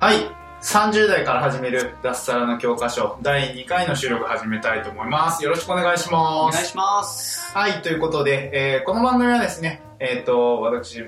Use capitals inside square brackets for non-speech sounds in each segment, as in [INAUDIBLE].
はい。30代から始める脱サラの教科書第2回の収録始めたいと思います。よろしくお願いしおます。願いします。はい、ということで、えーこの番組はですね、えっ、と、私、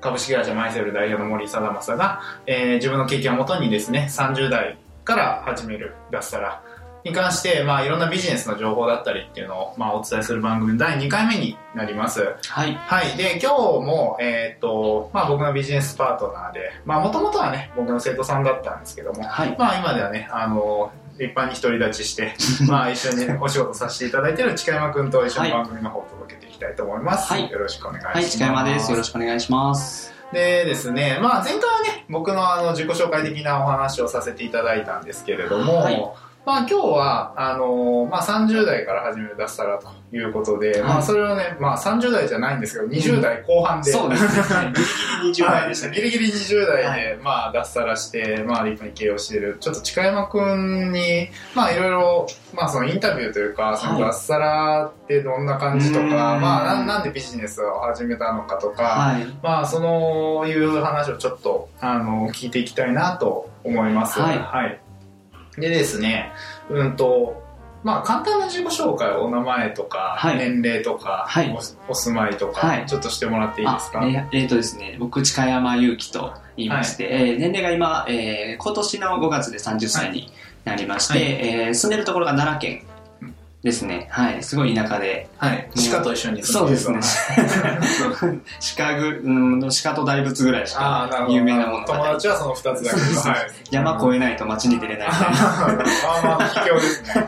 株式会社マイセル代表の森貞正が、えー自分の経験をもとにですね、30代から始める脱サラに関して、まあ、いろんなビジネスの情報だったりっていうのを、まあ、お伝えする番組の第2回目になります。はい。はい。で、今日も、えっ、と、まあ僕のビジネスパートナーで、まあもともとはね、僕の生徒さんだったんですけども、はい。まあ今ではね、あの、一般に独り立ちして、[LAUGHS] まあ一緒にお仕事させていただいている近山くんと一緒にはい番組の方を届けていきたいと思います。はいよろしくお願いします。はい、近山です。よろしくお願いします。でですね、まあ前回はね、僕のあの自己紹介的なお話をさせていただいたんですけれども、はいまあ今日は、あのまあ30代から始める脱サラということで、はい。まあそれをね、まあ30代じゃないんですけど、20代後半で、そうですね。ギリギリ20代でしたね。[LAUGHS] はい。ギリギリ20代で、はい。まあ、脱サラして、まあ、立派に経営をしている、ちょっと近山くんに、まあ、いろいろ、まあ、そのインタビューというか、そのはい脱サラってどんな感じとか、うーん。まあなん、なんでビジネスを始めたのかとか、はい。まあ、そのいう話をちょっと、あの、聞いていきたいなと思います。はいでですね、うんと、まあ、簡単な自己紹介、お名前とか、はい。年齢とか、はい。おお住まいとか、はい。ちょっとしてもらっていいですか？あえーえーとですね、僕、近山祐希と言いまして、えー年齢が今、えー今年の5月で30歳になりまして、はい。えー住んでるところが奈良県ですね。はい。すごい田舎で。はい。鹿と一緒に住そうんでるですね。[LAUGHS] 鹿ぐ、うん、鹿と大仏ぐらいし。か有名なもの。友達はその二つだけど、はい。山越えないと街に出れないみたいな。まあまあ、秘境ですね。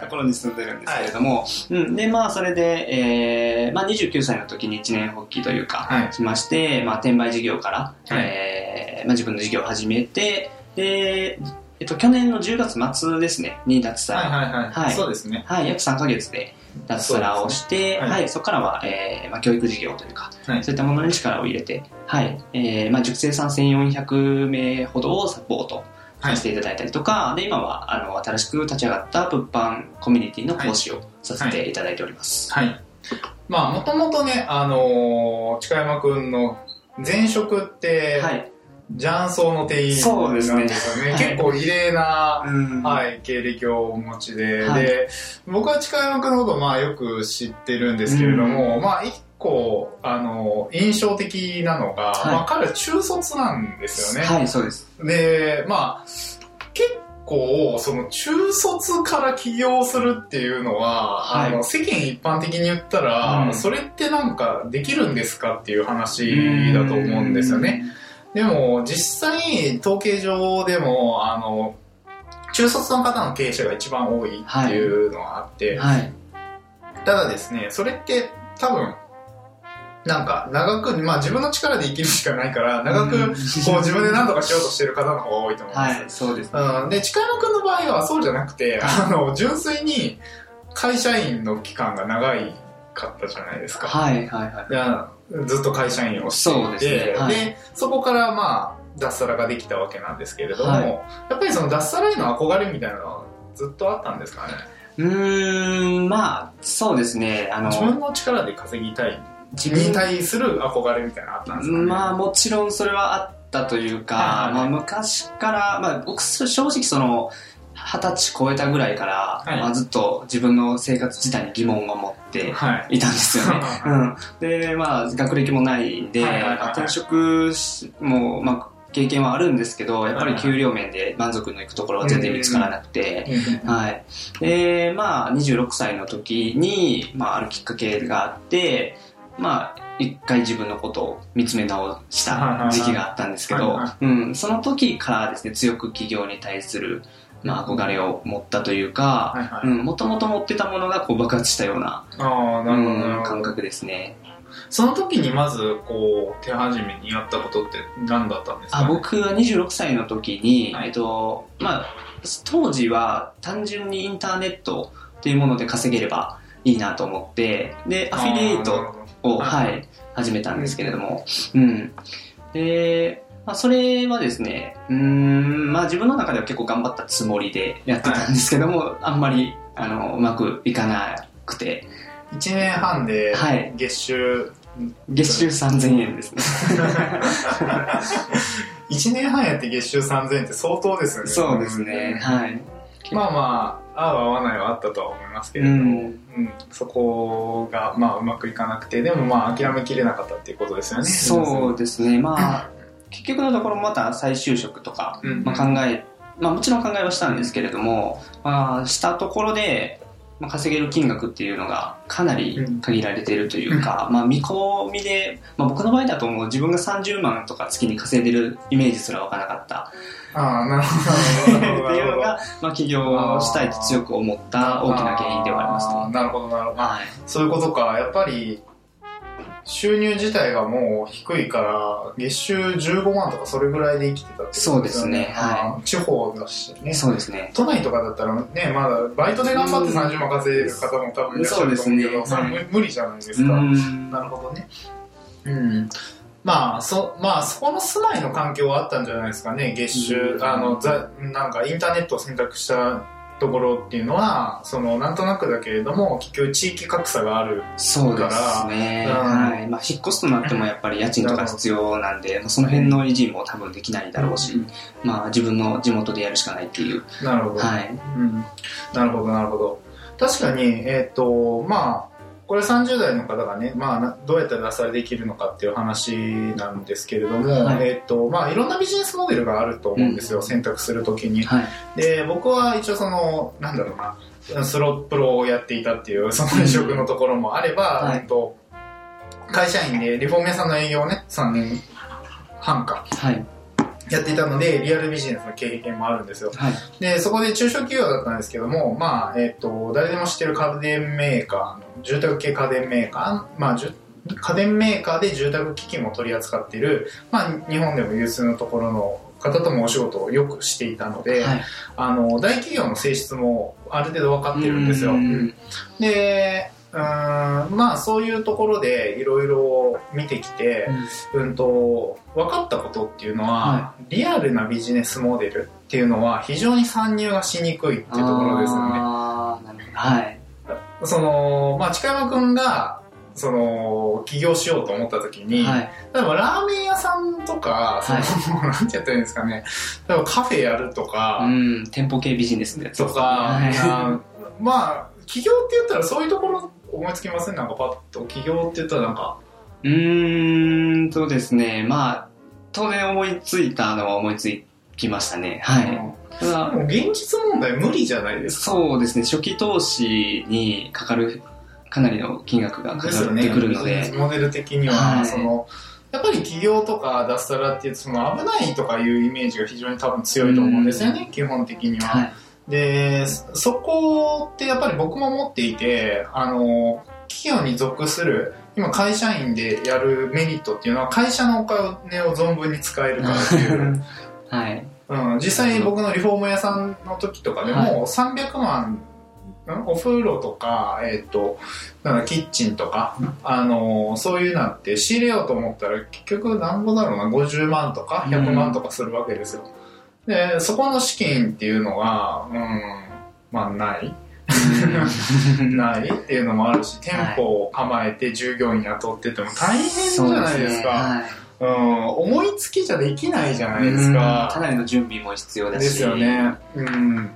ところに住んでるんですけれども、うん、で、まあ、それで、えーまあ、29歳の時に一年発起というか、はいしまして、まあ、転売事業から、はいえーまあ、自分の事業を始めて、で、えっと、去年の10月末ですね、に脱サラ。はいはいはい。はいそうですね。はい、約3ヶ月で脱サラをして、ねはいはい、そこからは、えーまあ、教育事業というか、はいそういったものに力を入れて、はい、えーまあ、塾生さん1400名ほどをサポートはいさせていただいたりとか、で、今は、あの、新しく立ち上がった物販コミュニティの講師をさせていただいております。はい。まあ、もともとね、あのー、近山くんの前職って、はい。雀荘の店員そうですね。なんですよね。はい。結構異例な、うん。はい、経歴をお持ちで、はい。で、僕は近山くんのことまあよく知ってるんですけれども、まあ一個、あの、印象的なのが、はい。まあ彼は中卒なんですよね。はい、そうです。で、まあ、結構、その中卒から起業するっていうのは、はい。あの世間一般的に言ったら、うん。それってなんかできるんですかっていう話だと思うんですよね。でも、実際、統計上でも、あの、中卒の方の経営者が一番多いっていうのがあって、うん。はい。ただですね、それって多分、なんか長く、まあ自分の力で生きるしかないから、長くうんこう自分で何とかしようとしてる方の方が多いと思うんですよはい、そうです。うん、で、近山くんの場合はそうじゃなくて、あの、純粋に会社員の期間が長いかったじゃないですか。はい、はい、はい。でずっと会社員をしていて、そうですねはいでそこからまあ、脱サラができたわけなんですけれども、はいやっぱりその脱サラへの憧れみたいなのはずっとあったんですかね？うーん、まあ、そうですね。あの、自分の力で稼ぎたい、自に対する憧れみたいなのあったんですかね？まあもちろんそれはあったというか、はいはいまあ、昔から、まあ、僕正直その二十歳超えたぐらいから、はいまあ、ずっと自分の生活自体に疑問を持ってはい。いたんですよね。[LAUGHS] うん、でまあ学歴もないんで、転職しも、まあ、経験はあるんですけどやっぱり給料面で満足のいくところは全然見つからなくて。はい。で、まあ、26歳の時に、まあ、あるきっかけがあって、まあ、一回自分のことを見つめ直した時期があったんですけどはいは、うん、その時からですね、強く企業に対する、まあ、憧れを持ったというか、もともと持ってたものがこう爆発したような、ああ、なるほど感覚ですね。その時にまずこう手始めにやったことって何だったんですか、ね、あ僕は26歳の時に、はい、えっとまあ、当時は単純にインターネットっていうもので稼げればいいなと思ってでアフィリエイトを、はい、始めたんですけれども、うん、でまあ、それはですね、うん、まあ自分の中では結構頑張ったつもりでやってたんですけども、はい、あんまり、あの、うまくいかなくて。1年半ではい月収、月収3000円ですね。[LAUGHS] 1年半やって月収3000円って相当ですよね。そうですね。はい。まあまあ、合う合わないはあったとは思いますけれども、ううんんそこが、まあ、うまくいかなくて、でもまあ、諦めきれなかったっていうことですよね。そうですね。まあ、結局のところまた再就職とか、うんまあ、考え、まあもちろん考えはしたんですけれども、まあしたところで、まあ、稼げる金額っていうのがかなり限られているというか、まあ見込みで、まあ僕の場合だともう自分が30万とか月に稼いでるイメージすらわからなかったああ、なるほど。っていうのが、まあ起業したいと強く思った大きな原因ではありますなるほど、なるほど。はい。そういうことか。やっぱり、収入自体がもう低いから、月収15万とかそれぐらいで生きてたってことそうですねあー地方だしね。そうですね。都内とかだったらね、まだバイトで頑張って30万稼いでる方も多分いらっしゃると思うけど、そうですねそれは無無理じゃないですうか。ん。なるほどね。うん。まあ、そ、まあ、そこの住まいの環境はあったんじゃないですかね。月収う、んあの、ざ、なんかインターネットを選択したところっていうのは、その、なんとなくだけれども、結局地域格差がある。そうですね。うんはい。まあ、引っ越すとなってもやっぱり家賃とか必要なんで、まあその辺の維持も多分できないだろうし、まあ、自分の地元でやるしかないっていう。なるほど。はい。うん。なるほど、なるほど。確かに、えっ、と、まあ、これ30代の方がね、まあな、どうやったら脱サラできるのかっていう話なんですけれども、はいえっ、と、まあ、いろんなビジネスモデルがあると思うんですよ、選択するときに。はい。で、僕は一応その、なんだろうな、スロップロをやっていたっていう、その移植のところもあれば、はいうんと会社員でリフォーム屋さんの営業をね、3年半か、はい。やっていたので、リアルビジネスの経験もあるんですよ。はい。で、そこで中小企業だったんですけども、まあ、えっ、と、誰でも知ってる家電メーカーの、住宅系家電メーカー、まあ、家電メーカーで住宅機器も取り扱っている、まあ、日本でも有数のところの方ともお仕事をよくしていたので、はい。あの、大企業の性質もある程度分かってるんですよ。うんで、うーん、まあそういうところでいろいろ見てきて、うんと、分かったことっていうのは、はリアルなビジネスモデルっていうのは非常に参入がしにくいっていうところですよね。あーなるほど。はい。その、まあ近山くんが、その、起業しようと思った時に、はい。例えばラーメン屋さんとか、その、はいなんて言ったらいいんですかね、例えばカフェやるとか、うん。店舗系ビジネスのやつとか、はいあまあ、起業って言ったらそういうところ思いつきません？なんかパッと。起業って言ったらなんか、うーんとですね、まあ、当然思いついたのは思いつきましたね。はい。ただでも現実問題無理じゃないですか。そうですね、初期投資にかかる、かなりの金額がかですよね。かってくるので、モデル的には、はいその、やっぱり起業とか脱サラっていうその危ないとかいうイメージが非常に多分強いと思うんですよね、基本的には。はい。で、そそこってやっぱり僕も持っていて、あの、企業に属する、今会社員でやるメリットっていうのは会社のお金を存分に使えるからっていう。[LAUGHS] はい。うん、実際僕のリフォーム屋さんの時とかでも300万、んお風呂とか、えっ、と、なんだキッチンとか、あのそういうなって仕入れようと思ったら結局なんぼだろうな、50万とか100万とかするわけですよ。で、そこの資金っていうのが、うん、まあない。[LAUGHS] ないっていうのもあるし、店舗を構えて従業員雇ってても大変じゃないですか。はい。うん、思いつきじゃできないじゃないですうんか。かなりの準備も必要だし。ですよね。うん。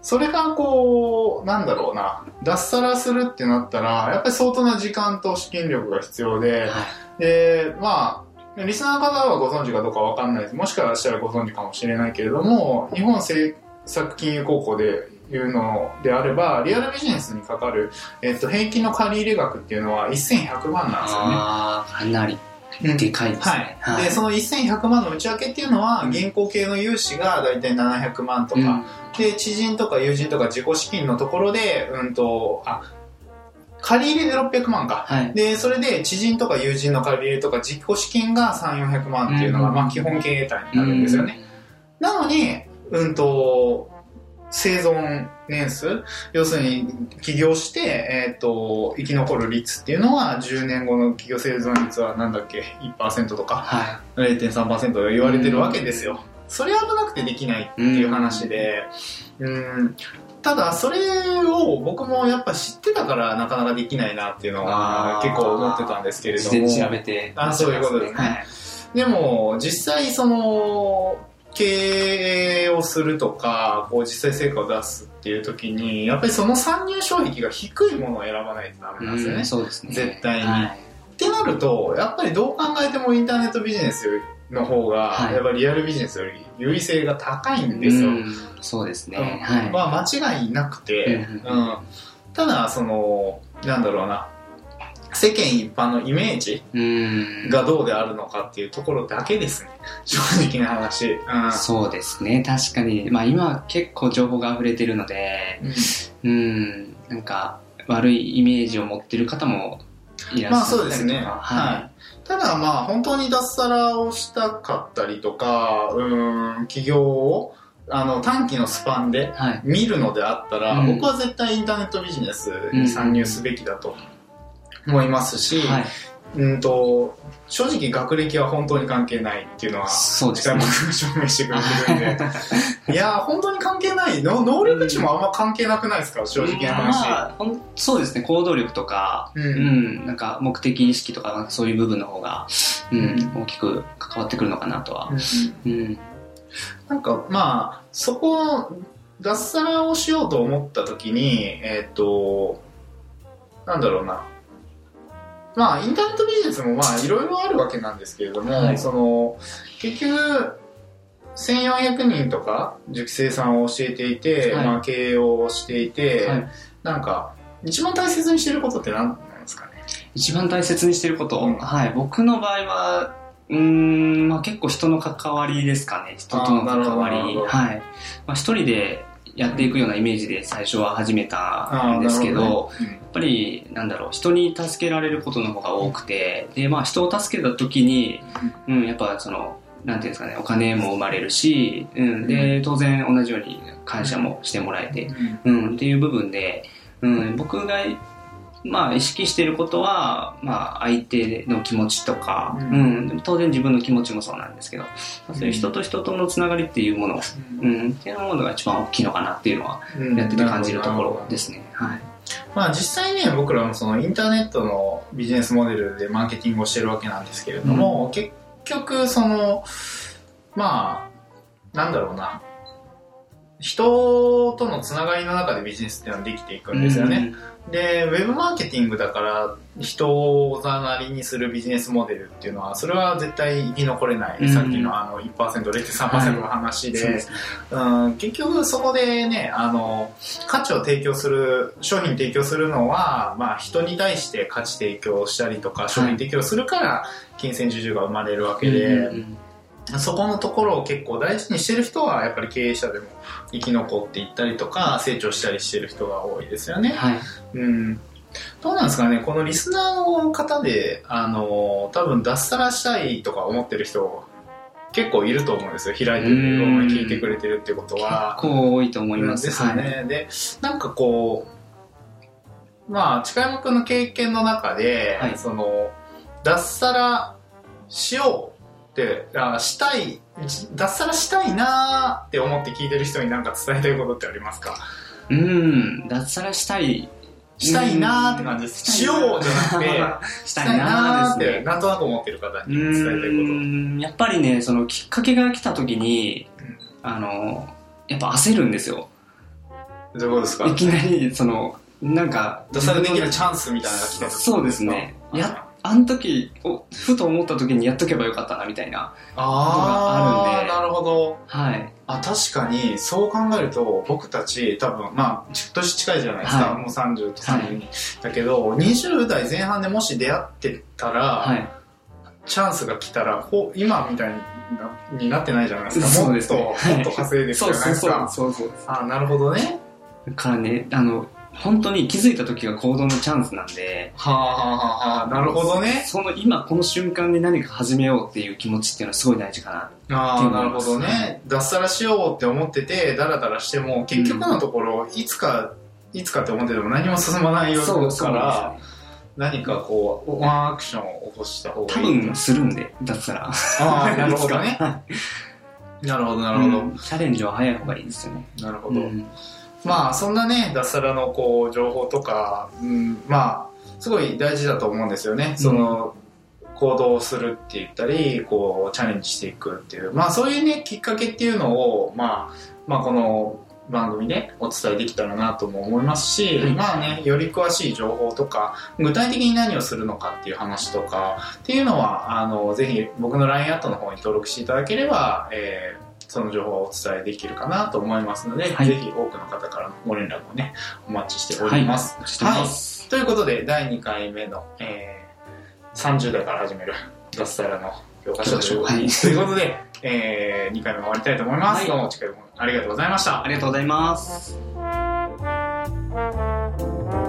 それがこう、なんだろうな、脱サラするってなったら、やっぱり相当な時間と資金力が必要で、はい。で、まあ、リスナーの方はご存知かどうかわかんないです。もしかしたらご存知かもしれないけれども、日本政策金融高校でいうのであれば、リアルビジネスにかかる、えっと、平均の借入額っていうのは1100万なんですよね。ああ、かなりうんでかいですはねい。。で、その1100万の内訳っていうのは、現行系の融資がだいたい700万とか、うんで、知人とか友人とか自己資金のところで、うんと、あ、借り入れで600万か。はい。で、それで知人とか友人の借り入れとか実行資金が3、400万っていうのが、うんまあ基本経営体になるんですよね。なのに、うんと、生存年数要するに起業して、えっ、と、生き残る率っていうのは10年後の企業生存率はなんだっけ ?1% とかは0.3%と言われてるわけですよ。それ危なくてできないっていう話で、うん、ただそれを僕もやっぱ知ってたからなかなかできないなっていうのは結構思ってたんですけい。れども。事前に調べて。あそういうことですねはい。でも実際その経営をするとかこう実際成果を出すっていう時にやっぱりその参入障壁が低いものを選ばないとダメなんですよね。うんそうですね。絶対にはいってなるとやっぱりどう考えてもインターネットビジネスの方が、はいやっぱりリアルビジネスより優位性が高いんですよ。うんそうですね。うんはい。まあ間違いなくて、ううんんただそのなんだろうな世間一般のイメージうん。がどうであるのかっていうところだけですね正直な話、うんそうですね。確かに。まあ今結構情報が溢れてるので、うん。なんか悪いイメージを持ってる方もいらっしゃまあ。そうですね、はいただまあ本当に脱サラをしたかったりとかうん起業をあの短期のスパンではい。見るのであったら、うん僕は絶対インターネットビジネスに参入すべきだと思いますし、はい。うんと正直学歴は本当に関係ないっていうのはそうですね。近山。君が証明してくれてるんで。[LAUGHS] いやー本当に関係ない。の能力値もあんま関係なくないですか？正直な話、まあそうですね。行動力とか、うん。うん、なんか目的意識とか、そういう部分の方が、うん、うん。大きく関わってくるのかなとは。うん。なんかまあそこ脱サラをしようと思った時にえっ、となんだろうなまあインターネットビジネスもまあいろいろあるわけなんですけれども、はいその結局1400人とか塾生さんを教えていて、はいまあ、経営をしていて、はいなんか一番大切にしてることって何なんですかね？一番大切にしてること、うんはい。僕の場合は、うーん、まあ結構人の関わりですかね。人との関わり。はい。まあ一人でやっていくようなイメージで最初は始めたんですけど、なるほやっぱり、なんだろう、人に助けられることの方が多くて、で、まあ人を助けた時に、うん、やっぱその、なんていうんですかね、お金も生まれるし、うん、で、当然同じように感謝もしてもらえて、うん。うん、っていう部分で、うん、僕が、まあ、意識していることは、まあ、相手の気持ちとか、ううん。ん、当然自分の気持ちもそうなんですけど、まあそういう人と人とのつながりっていうもの、うん、っていうものが一番大きいのかなっていうのは、うん。やってて感じるところですね。はい。まあ実際ね僕らもそのインターネットのビジネスモデルでマーケティングをしてるわけなんですけれども、結局そのまあなんだろうな人とのつながりの中でビジネスっていうのはできていくんですよね、でウェブマーケティングだから人をおざなりにするビジネスモデルっていうのはそれは絶対生き残れない、うん。さっきのあの 1%0.3% の話で、そうで。うん、結局そこでねあの価値を提供する商品提供するのは、まあ、人に対して価値提供したりとか商品提供するから金銭受注が生まれるわけで、うんうんそこのところを結構大事にしてる人はやっぱり経営者でも生き残っていったりとか成長したりしてる人が多いですよね。はい。うんどうなんですかねこのリスナーの方であの多分脱サラしたいとか思ってる人結構いると思うんですよ開いてるうん聞いてくれてるってことは。結構多いと思います。ですよね、でなんかこうまあ近山君の経験の中で、はいその脱サラしようってあしたい脱サラしたいなーって思って聞いてる人に何か伝えたいことってありますか？はい。うん、脱サラしたい。したいなーって感じですしようじゃなくて [LAUGHS] したいなーっ。てなんとなく思ってる方にう伝えたいことやっぱりね、そのきっかけが来た時に、うんあの、やっぱ焦るんですよ。どういうことですか？いきなり、その、なんか、脱サラできるチャンスみたいなのが来た時そうですね。や、あの時、おふと思った時にやっとけばよかったな、みたいな。あああるんで。なるほど。はい。あ確かにそう考えると僕たち多分まあ年近いじゃないですか、はい。もう30と32、だけど20代前半でもし出会ってたら、はい。チャンスが来たらこう今みたいになになってないじゃないですか。[LAUGHS] もっと、もっと稼いでるじゃないですか。そうそうそう。あなるほどね。だからね、あの、本当に気づいた時が行動のチャンスなんで、はあはあはあ、なるほどね。その今この瞬間で何か始めようっていう気持ちっていうのはすごい大事かな。ああ、なるほどね。脱サラしようって思ってて、ダラダラしても、結局のところ、いつか、いつかって思ってても何も進まないようだから、何かこう、ワンアクションを起こした方がいい。分するんで、だったら。ああ、なるほどね。[LAUGHS] はなるほど、なるほど。うんチャレンジは早い方がいいですよね。なるほど。うんまあそんなね脱サラのこう情報とか、うん、まあすごい大事だと思うんですよね、その行動するって言ったりこうチャレンジしていくっていう。まあそういうねきっかけっていうのをまあまあこの番組でお伝えできたらなとも思いますし、はい。まあねより詳しい情報とか具体的に何をするのかっていう話とかっていうのはあのぜひ僕の LINE アットの方に登録していただければ、えーその情報をお伝えできるかなと思いますので、はいぜひ多くの方からのご連絡をねお待ちしております。お待ちしてます。ということで第2回目の、えー30代から始める脱サラの教科書という,、はいということで、え2回目終わりたいと思います。はいどうもお近くありがとうございましたあ。りがとうございます。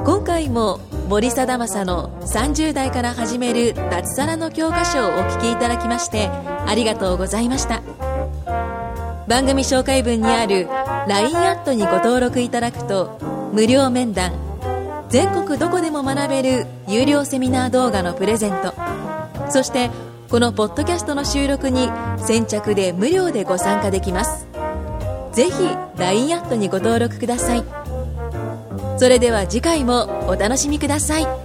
今回も森貞正の30代から始める脱サラの教科書をお聞きいただきましてありがとうございました番組紹介文にある LINE アットにご登録いただくと無料面談全国どこでも学べる有料セミナー動画のプレゼント。そしてこのポッドキャストの収録に先着で無料でご参加できます。ぜひ LINE アットにご登録ください。それでは次回もお楽しみください。